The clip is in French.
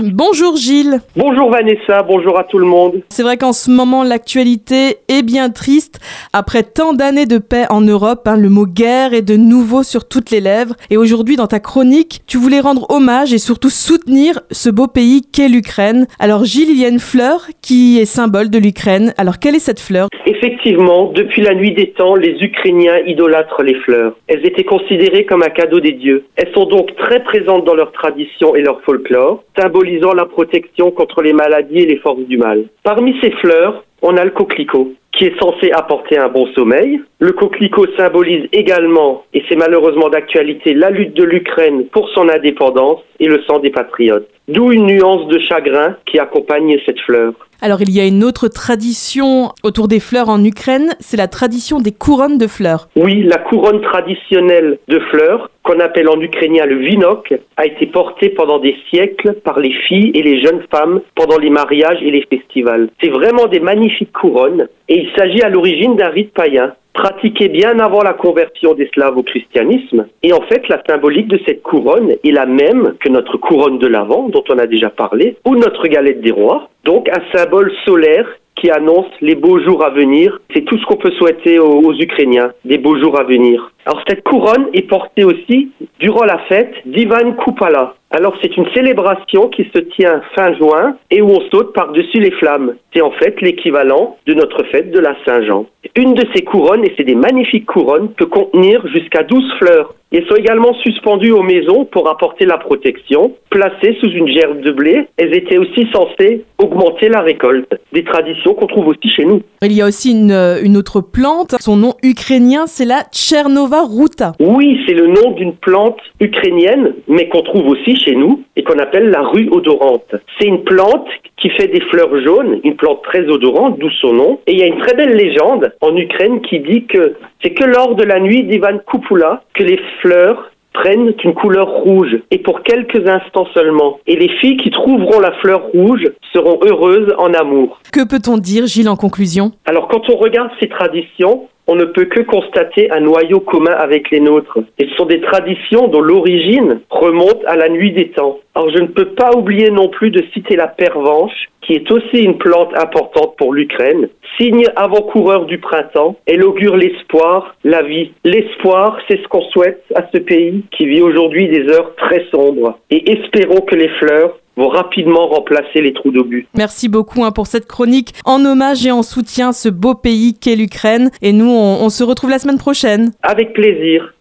Bonjour Gilles. Bonjour Vanessa, bonjour à tout le monde. C'est vrai qu'en ce moment l'actualité est bien triste. Après tant d'années de paix en Europe, hein, le mot guerre est de nouveau sur toutes les lèvres. Et aujourd'hui dans ta chronique, tu voulais rendre hommage et surtout soutenir ce beau pays qu'est l'Ukraine. Alors Gilles, il y a une fleur qui est symbole de l'Ukraine. Alors quelle est cette fleur? Effectivement, depuis la nuit des temps, les Ukrainiens idolâtrent les fleurs. Elles étaient considérées comme un cadeau des dieux. Elles sont donc très présentes dans leur tradition et leur folklore, symbolisant la protection contre les maladies et les forces du mal. Parmi ces fleurs, on a le coquelicot qui est censé apporter un bon sommeil. Le coquelicot symbolise également, et c'est malheureusement d'actualité, la lutte de l'Ukraine pour son indépendance et le sang des patriotes. D'où une nuance de chagrin qui accompagne cette fleur. Alors il y a une autre tradition autour des fleurs en Ukraine, c'est la tradition des couronnes de fleurs. Oui, la couronne traditionnelle de fleurs, qu'on appelle en ukrainien le vinok, a été portée pendant des siècles par les filles et les jeunes femmes pendant les mariages et les festivals. C'est vraiment des magnifiques couronnes et il s'agit à l'origine d'un rite païen pratiqué bien avant la conversion des Slaves au christianisme. Et en fait, la symbolique de cette couronne est la même que notre couronne de l'Avent, dont on a déjà parlé, ou notre galette des rois. Donc un symbole solaire qui annonce les beaux jours à venir. C'est tout ce qu'on peut souhaiter aux, Ukrainiens, des beaux jours à venir. Alors cette couronne est portée aussi durant la fête d'Ivan Kupala. Alors c'est une célébration qui se tient fin juin et où on saute par-dessus les flammes. C'est en fait l'équivalent de notre fête de la Saint-Jean. Une de ces couronnes, et c'est des magnifiques couronnes, peut contenir jusqu'à 12 fleurs. Elles sont également suspendues aux maisons pour apporter la protection. Placées sous une gerbe de blé, elles étaient aussi censées augmenter la récolte. Des traditions qu'on trouve aussi chez nous. Il y a aussi une, une autre plante. Son nom ukrainien, c'est la Tchernova ruta. Oui, c'est le nom d'une plante ukrainienne, mais qu'on trouve aussi chez nous et qu'on appelle la rue odorante. C'est une plante qui fait des fleurs jaunes, une plante très odorante, d'où son nom. Et il y a une très belle légende en Ukraine qui dit que c'est que lors de la nuit d'Ivan Kupula que les fleurs prennent une couleur rouge et pour quelques instants seulement. Et les filles qui trouveront la fleur rouge seront heureuses en amour. Que peut-on dire, Gilles, en conclusion? Alors quand on regarde ces traditions, on ne peut que constater un noyau commun avec les nôtres. Et ce sont des traditions dont l'origine remonte à la nuit des temps. Alors je ne peux pas oublier non plus de citer la pervenche, qui est aussi une plante importante pour l'Ukraine. Signe avant-coureur du printemps, elle augure l'espoir, la vie. L'espoir, c'est ce qu'on souhaite à ce pays qui vit aujourd'hui des heures très sombres. Et espérons que les fleurs vont rapidement remplacer les trous d'obus. Merci beaucoup hein, pour cette chronique en hommage et en soutien à ce beau pays qu'est l'Ukraine. Et nous, on, on se retrouve la semaine prochaine. Avec plaisir.